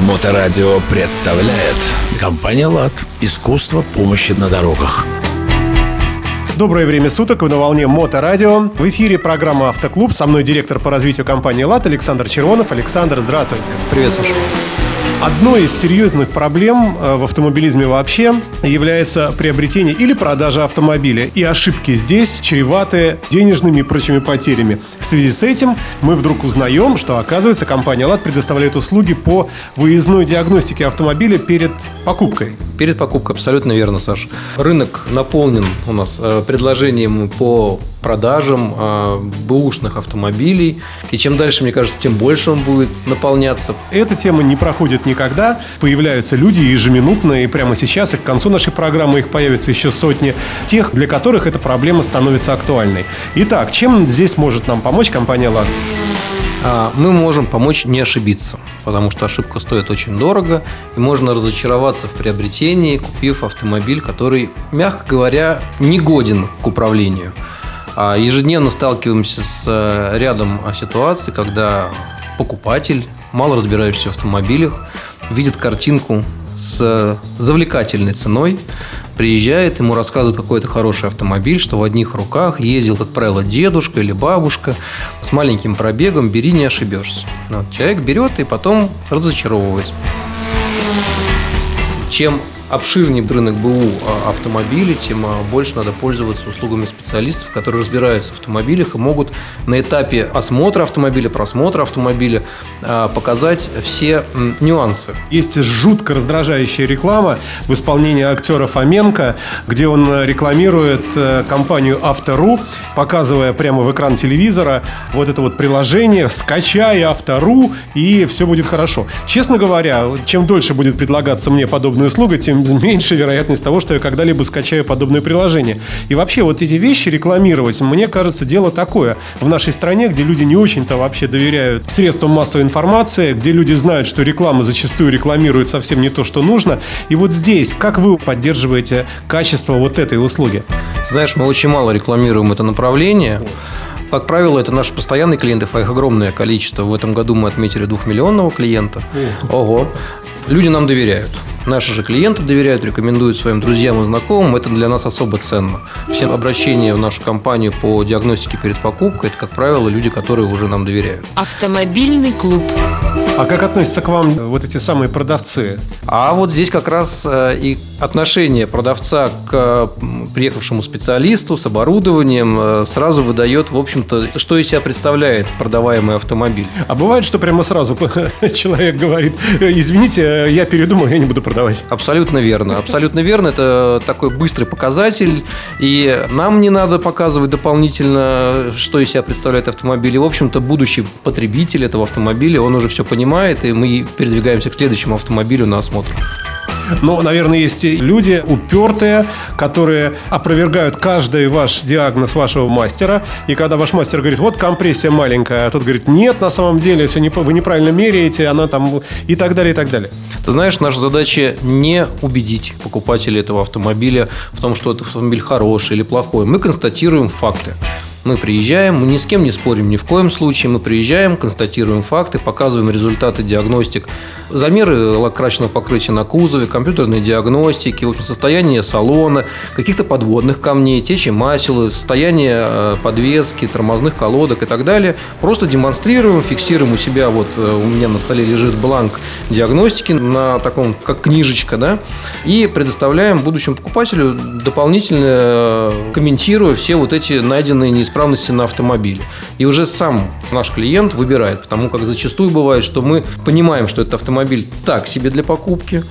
Моторадио представляет Компания «Лад». Искусство помощи на дорогах. Доброе время суток, вы на волне Моторадио. В эфире программа «Автоклуб». Со мной директор по развитию компании «ЛАТ» Александр Червонов. Александр, здравствуйте. Привет, Саша. Одной из серьезных проблем э, в автомобилизме вообще является приобретение или продажа автомобиля. И ошибки здесь чреваты денежными и прочими потерями. В связи с этим мы вдруг узнаем, что, оказывается, компания «ЛАД» предоставляет услуги по выездной диагностике автомобиля перед покупкой. Перед покупкой, абсолютно верно, Саша. Рынок наполнен у нас э, предложением по продажам э, бэушных автомобилей. И чем дальше, мне кажется, тем больше он будет наполняться. Эта тема не проходит никогда. Появляются люди ежеминутно, и прямо сейчас, и к концу нашей программы их появится еще сотни тех, для которых эта проблема становится актуальной. Итак, чем здесь может нам помочь компания «Лад»? А, мы можем помочь не ошибиться, потому что ошибка стоит очень дорого, и можно разочароваться в приобретении, купив автомобиль, который, мягко говоря, не годен к управлению. А ежедневно сталкиваемся с э, рядом ситуаций, когда покупатель, мало разбирающийся в автомобилях, видит картинку с завлекательной ценой, приезжает, ему рассказывают какой-то хороший автомобиль, что в одних руках ездил, как правило, дедушка или бабушка с маленьким пробегом, бери, не ошибешься. Вот, человек берет и потом разочаровывается. Чем обширнее рынок БУ а, автомобилей, тем а, больше надо пользоваться услугами специалистов, которые разбираются в автомобилях и могут на этапе осмотра автомобиля, просмотра автомобиля а, показать все нюансы. Есть жутко раздражающая реклама в исполнении актера Фоменко, где он рекламирует э, компанию Автору, показывая прямо в экран телевизора вот это вот приложение «Скачай Автору, и все будет хорошо». Честно говоря, чем дольше будет предлагаться мне подобная услуга, тем меньше вероятность того, что я когда-либо скачаю подобное приложение. И вообще вот эти вещи рекламировать, мне кажется, дело такое. В нашей стране, где люди не очень-то вообще доверяют средствам массовой информации, где люди знают, что реклама зачастую рекламирует совсем не то, что нужно. И вот здесь, как вы поддерживаете качество вот этой услуги? Знаешь, мы очень мало рекламируем это направление. Как правило, это наши постоянные клиенты, а их огромное количество. В этом году мы отметили двухмиллионного клиента. Ого. Люди нам доверяют. Наши же клиенты доверяют, рекомендуют своим друзьям и знакомым. Это для нас особо ценно. Все обращения в нашу компанию по диагностике перед покупкой – это, как правило, люди, которые уже нам доверяют. Автомобильный клуб. А как относятся к вам вот эти самые продавцы? А вот здесь как раз э, и отношение продавца к приехавшему специалисту с оборудованием э, сразу выдает, в общем-то, что из себя представляет продаваемый автомобиль. А бывает, что прямо сразу человек говорит, извините, я передумал, я не буду продавать. Абсолютно верно. Абсолютно верно. Это такой быстрый показатель. И нам не надо показывать дополнительно, что из себя представляет автомобиль. И, в общем-то, будущий потребитель этого автомобиля, он уже все понимает, и мы передвигаемся к следующему автомобилю на осмотр. Но, наверное, есть и люди упертые, которые опровергают каждый ваш диагноз вашего мастера. И когда ваш мастер говорит, вот компрессия маленькая, а тот говорит, нет, на самом деле, все не, вы неправильно меряете, она там и так далее, и так далее. Ты знаешь, наша задача не убедить покупателя этого автомобиля в том, что этот автомобиль хороший или плохой. Мы констатируем факты. Мы приезжаем, мы ни с кем не спорим ни в коем случае. Мы приезжаем, констатируем факты, показываем результаты диагностик, замеры лакрасочного покрытия на кузове, компьютерной диагностики, в общем, состояние салона, каких-то подводных камней, течи масел, состояние э, подвески, тормозных колодок и так далее. Просто демонстрируем, фиксируем у себя, вот э, у меня на столе лежит бланк диагностики на таком, как книжечка, да, и предоставляем будущему покупателю дополнительно э, комментируя все вот эти найденные неисправности неисправности на автомобиле. И уже сам наш клиент выбирает, потому как зачастую бывает, что мы понимаем, что этот автомобиль так себе для покупки,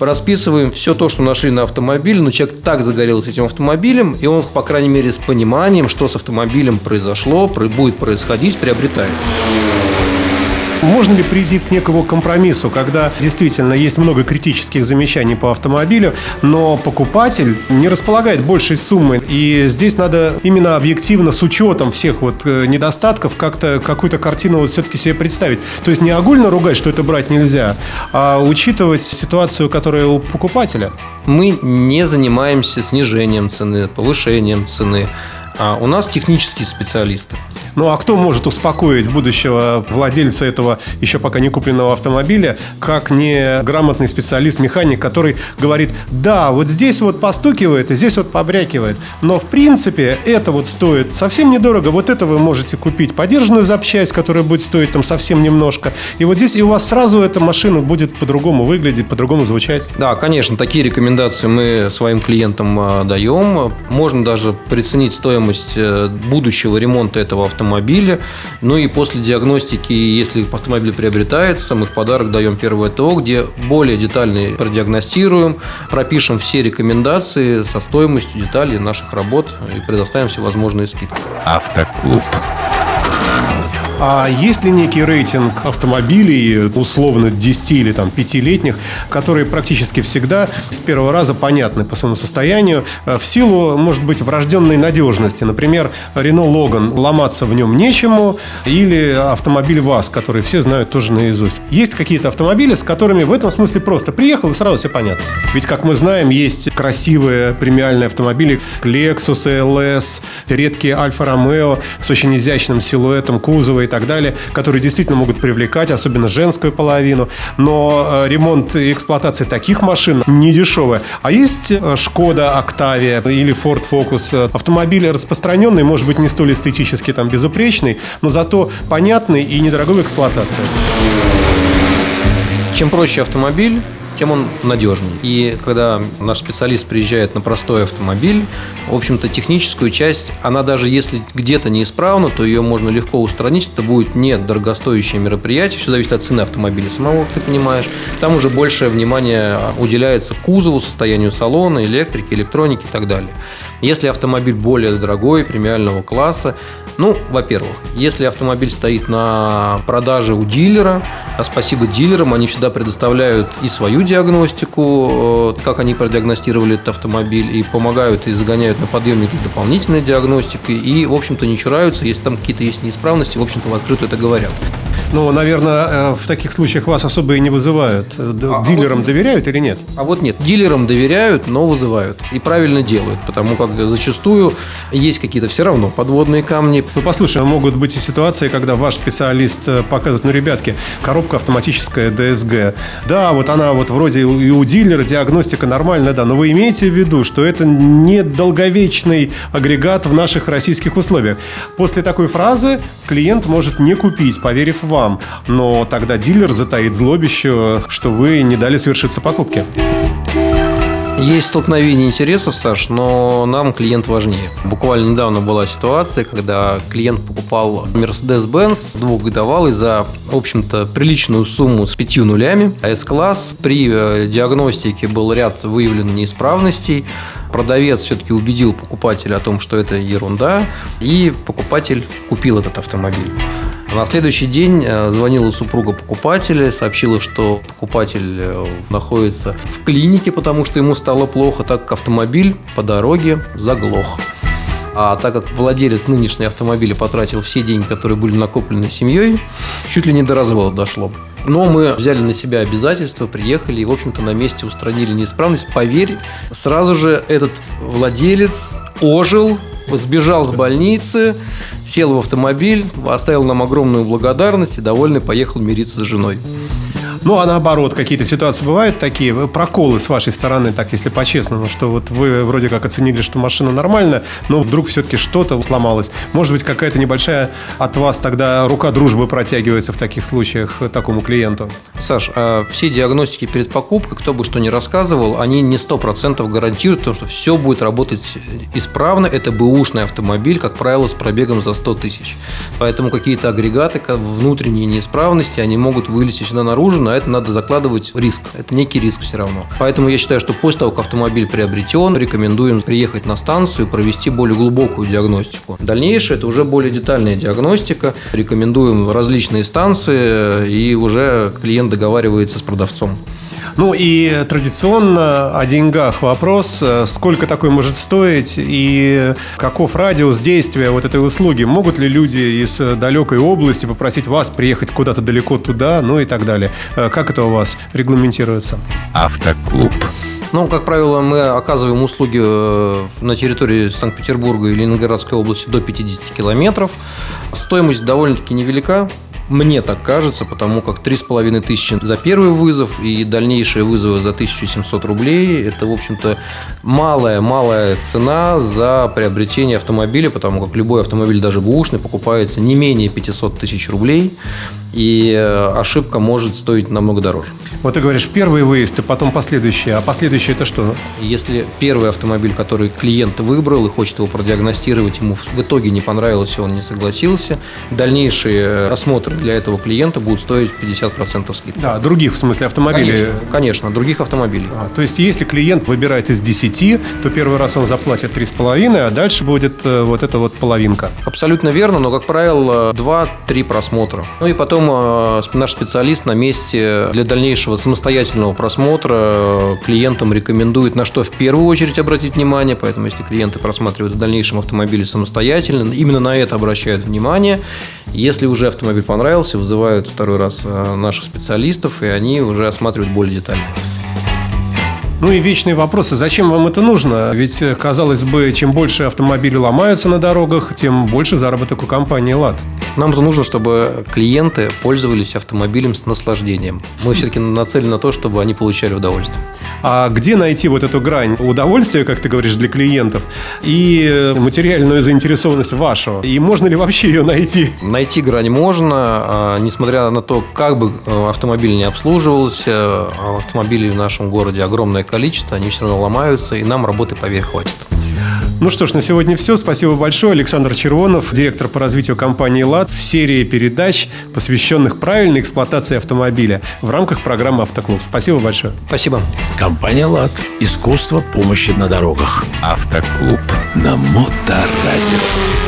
расписываем все то, что нашли на автомобиле, но человек так загорелся этим автомобилем, и он, по крайней мере, с пониманием, что с автомобилем произошло, будет происходить, приобретает. Можно ли прийти к некому компромиссу, когда действительно есть много критических замечаний по автомобилю, но покупатель не располагает большей суммы, и здесь надо именно объективно с учетом всех вот э, недостатков как-то какую-то картину вот все-таки себе представить. То есть не огульно ругать, что это брать нельзя, а учитывать ситуацию, которая у покупателя. Мы не занимаемся снижением цены, повышением цены. А у нас технические специалисты. Ну а кто может успокоить будущего владельца этого еще пока не купленного автомобиля, как не грамотный специалист-механик, который говорит, да, вот здесь вот постукивает, и здесь вот побрякивает. Но в принципе это вот стоит совсем недорого. Вот это вы можете купить подержанную запчасть, которая будет стоить там совсем немножко. И вот здесь и у вас сразу эта машина будет по-другому выглядеть, по-другому звучать. Да, конечно, такие рекомендации мы своим клиентам а, даем. Можно даже приценить стоимость э, будущего ремонта этого автомобиля. Ну и после диагностики, если автомобиль приобретается, мы в подарок даем первое ТО, где более детально продиагностируем, пропишем все рекомендации со стоимостью деталей наших работ и предоставим всевозможные скидки. Автоклуб. А есть ли некий рейтинг автомобилей, условно 10 или там 5-летних, которые практически всегда с первого раза понятны по своему состоянию, э, в силу, может быть, врожденной надежности. Например, Renault Logan, ломаться в нем нечему, или автомобиль ВАЗ, который все знают тоже наизусть. Есть какие-то автомобили, с которыми в этом смысле просто приехал и сразу все понятно. Ведь, как мы знаем, есть красивые премиальные автомобили, Lexus LS, редкие Альфа Ромео с очень изящным силуэтом кузова и так далее, которые действительно могут привлекать, особенно женскую половину. Но э, ремонт и эксплуатация таких машин не дешевая. А есть э, Шкода Октавия или Ford Focus. Автомобиль распространенный, может быть, не столь эстетически там безупречный, но зато понятный и недорогой в эксплуатации. Чем проще автомобиль, тем он надежнее. И когда наш специалист приезжает на простой автомобиль, в общем-то, техническую часть, она даже если где-то неисправна, то ее можно легко устранить. Это будет не дорогостоящее мероприятие, все зависит от цены автомобиля самого, как ты понимаешь. Там уже большее внимание уделяется кузову, состоянию салона, электрике, электронике и так далее. Если автомобиль более дорогой, премиального класса, ну, во-первых, если автомобиль стоит на продаже у дилера, а спасибо дилерам, они всегда предоставляют и свою диагностику, э, как они продиагностировали этот автомобиль, и помогают и загоняют на подъемники дополнительной диагностики, и, в общем-то, не чураются, если там какие-то есть неисправности, в общем-то, в открытую это говорят. Ну, наверное, э, в таких случаях вас особо и не вызывают. Д- А Дилерам доверяют или нет? А вот нет, дилерам доверяют, но вызывают. И правильно делают, потому как зачастую есть какие-то все равно подводные камни. Ну, послушай, а могут быть и ситуации, когда ваш специалист э, показывает, ну, ребятки, коробка автоматическая DSG. Да, вот она вот вроде и у дилера диагностика нормальная, да, но вы имеете в виду, что это не долговечный агрегат в наших российских условиях. После такой фразы клиент может не купить, поверив вам, но тогда дилер затаит злобище, что вы не дали совершиться покупке. Есть столкновение интересов, Саш, но нам клиент важнее. Буквально недавно была ситуация, когда клиент покупал Mercedes-Benz двухгодовалый за, в общем-то, приличную сумму с пятью нулями. S-класс. При э, диагностике был ряд выявлен неисправностей. Продавец все-таки убедил покупателя о том, что это ерунда, и покупатель купил этот автомобиль. На следующий день э, звонила супруга покупателя, сообщила, что покупатель э, находится в клинике, потому что ему стало плохо, так как автомобиль по дороге заглох. А так как владелец нынешнего автомобиля потратил все деньги, которые были накоплены семьей, чуть ли не до развода дошло. Но мы взяли на себя обязательства, приехали и, в общем-то, на месте устранили неисправность. Поверь, сразу же этот владелец ожил, сбежал с больницы, сел в автомобиль, оставил нам огромную благодарность и довольный поехал мириться с женой. Ну, а наоборот, какие-то ситуации бывают такие, э, проколы с вашей стороны, так если по-честному, что вот вы вроде как оценили, что машина нормальная, но вдруг все-таки что-то сломалось. Может быть, какая-то небольшая от вас тогда рука дружбы протягивается в таких случаях э, такому клиенту? Саш, а все диагностики перед покупкой, кто бы что ни рассказывал, они не 100% гарантируют то, что все будет работать исправно. Это бэушный автомобиль, как правило, с пробегом за 100 тысяч. Поэтому какие-то агрегаты, внутренние неисправности, они могут вылезти сюда наружу, на это надо закладывать риск. Это некий риск все равно. Поэтому я считаю, что после того, как автомобиль приобретен, рекомендуем приехать на станцию провести более глубокую диагностику. Дальнейшее – это уже более детальная диагностика. Рекомендуем различные станции, и уже клиент договаривается с продавцом. Ну и традиционно о деньгах вопрос. Э, Сколько такой может стоить и каков радиус действия вот этой услуги? Могут ли люди из далекой области попросить вас приехать куда-то далеко туда, ну и так далее? Э, Как это у вас регламентируется? Автоклуб. Ну, как правило, мы оказываем услуги э, на территории Санкт-Петербурга и Ленинградской области до 50 километров. Стоимость довольно-таки невелика. Мне так кажется, потому как 3,5 тысячи за первый вызов и дальнейшие вызовы за 1700 рублей – это, в общем-то, малая-малая цена за приобретение автомобиля, потому как любой автомобиль, даже бушный, покупается не менее 500 тысяч рублей, и э, ошибка может стоить намного дороже. Вот ты говоришь, первый выезд, и потом последующий. А последующий это что? Если первый автомобиль, который клиент выбрал и хочет его продиагностировать, ему в итоге не понравился, он не согласился, дальнейшие осмотры для этого клиента будут стоить 50% скидки. Да, других, в смысле, автомобилей. Конечно, конечно, других автомобилей. А, то есть, если клиент выбирает из 10, то первый раз он заплатит 3,5, а дальше будет э, вот эта вот половинка. Абсолютно верно, но, как правило, 2-3 просмотра. Ну и потом э, наш специалист на месте для дальнейшего самостоятельного просмотра э, клиентам рекомендует на что в первую очередь обратить внимание, поэтому если клиенты просматривают в дальнейшем автомобиль самостоятельно, именно на это обращают внимание. Если уже автомобиль понравился, вызывают второй раз э, наших специалистов, и они уже осматривают более детально. Ну и вечные вопросы, зачем вам это нужно? Ведь, э, казалось бы, чем больше автомобилей ломаются на дорогах, тем больше заработок у компании «ЛАД». Нам это нужно, чтобы клиенты пользовались автомобилем с наслаждением. Мы все-таки нацелены на то, чтобы они получали удовольствие. А где найти вот эту грань удовольствия, как ты говоришь, для клиентов, и материальную заинтересованность вашего? И можно ли вообще ее найти? Найти грань можно, а, несмотря на то, как бы э, автомобиль не обслуживался, автомобилей в нашем городе огромное количество, они все равно ломаются, и нам работы, поверь, хватит. Ну что ж, на сегодня все. Спасибо большое. Александр Червонов, директор по развитию компании «ЛАД» в серии передач, посвященных правильной эксплуатации автомобиля в рамках программы «Автоклуб». Спасибо большое. Спасибо. Компания «ЛАД». Искусство помощи на дорогах. Автоклуб на Моторадио.